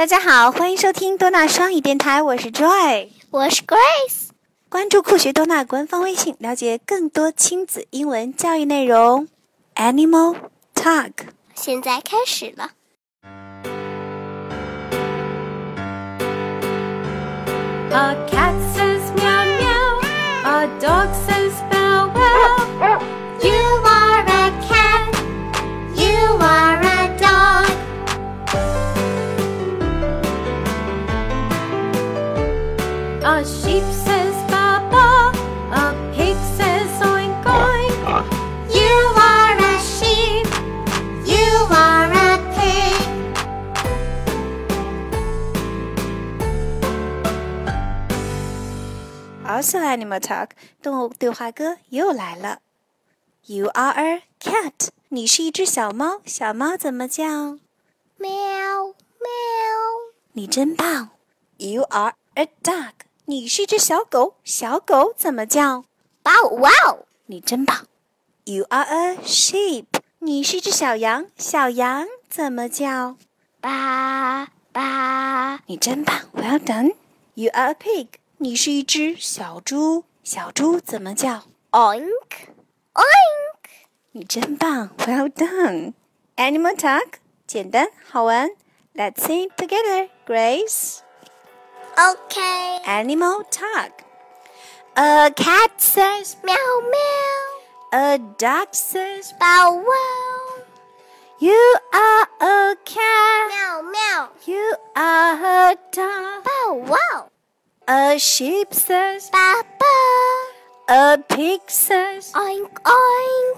大家好，欢迎收听多纳双语电台，我是 Joy，我是 Grace。关注酷学多纳官方微信，了解更多亲子英文教育内容。Animal Talk，现在开始了。A A sheep says ba ba. A pig says oink oink. You are a sheep. You are a pig. Also Animal Talk，动物对话歌又来了。You are a cat，你是一只小猫，小猫怎么叫？喵喵。你真棒。You are a dog， 你是一只小狗，小狗怎么叫？Bow wow. 你真棒。You are a sheep，你是一只小羊，小羊怎么叫？吧吧。你真棒，Well done。You are a pig，你是一只小猪，小猪怎么叫？Oink oink. 你真棒，Well done。Animal talk，简单好玩。Let's sing together, Grace. Okay. Animal talk. A cat says, Meow meow. a dog says, Bow wow. you are a cat, Meow meow. you are a dog. Bow wow. A sheep says, Ba ba. a pig says, Oink oink.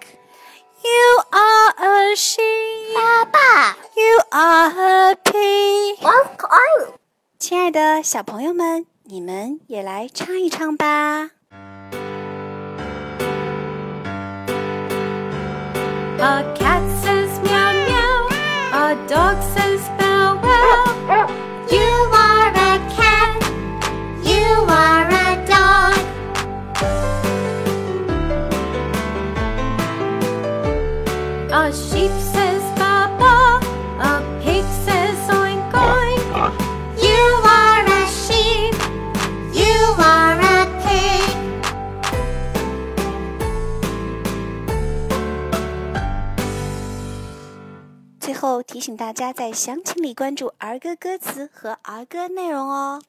亲爱的小朋友们，你们也来唱一唱吧。A cat says meow meow. A dog says bow wow. You are a cat. You are a dog. A sheep says ba ba. 后提醒大家在详情里关注儿歌歌词和儿歌内容哦。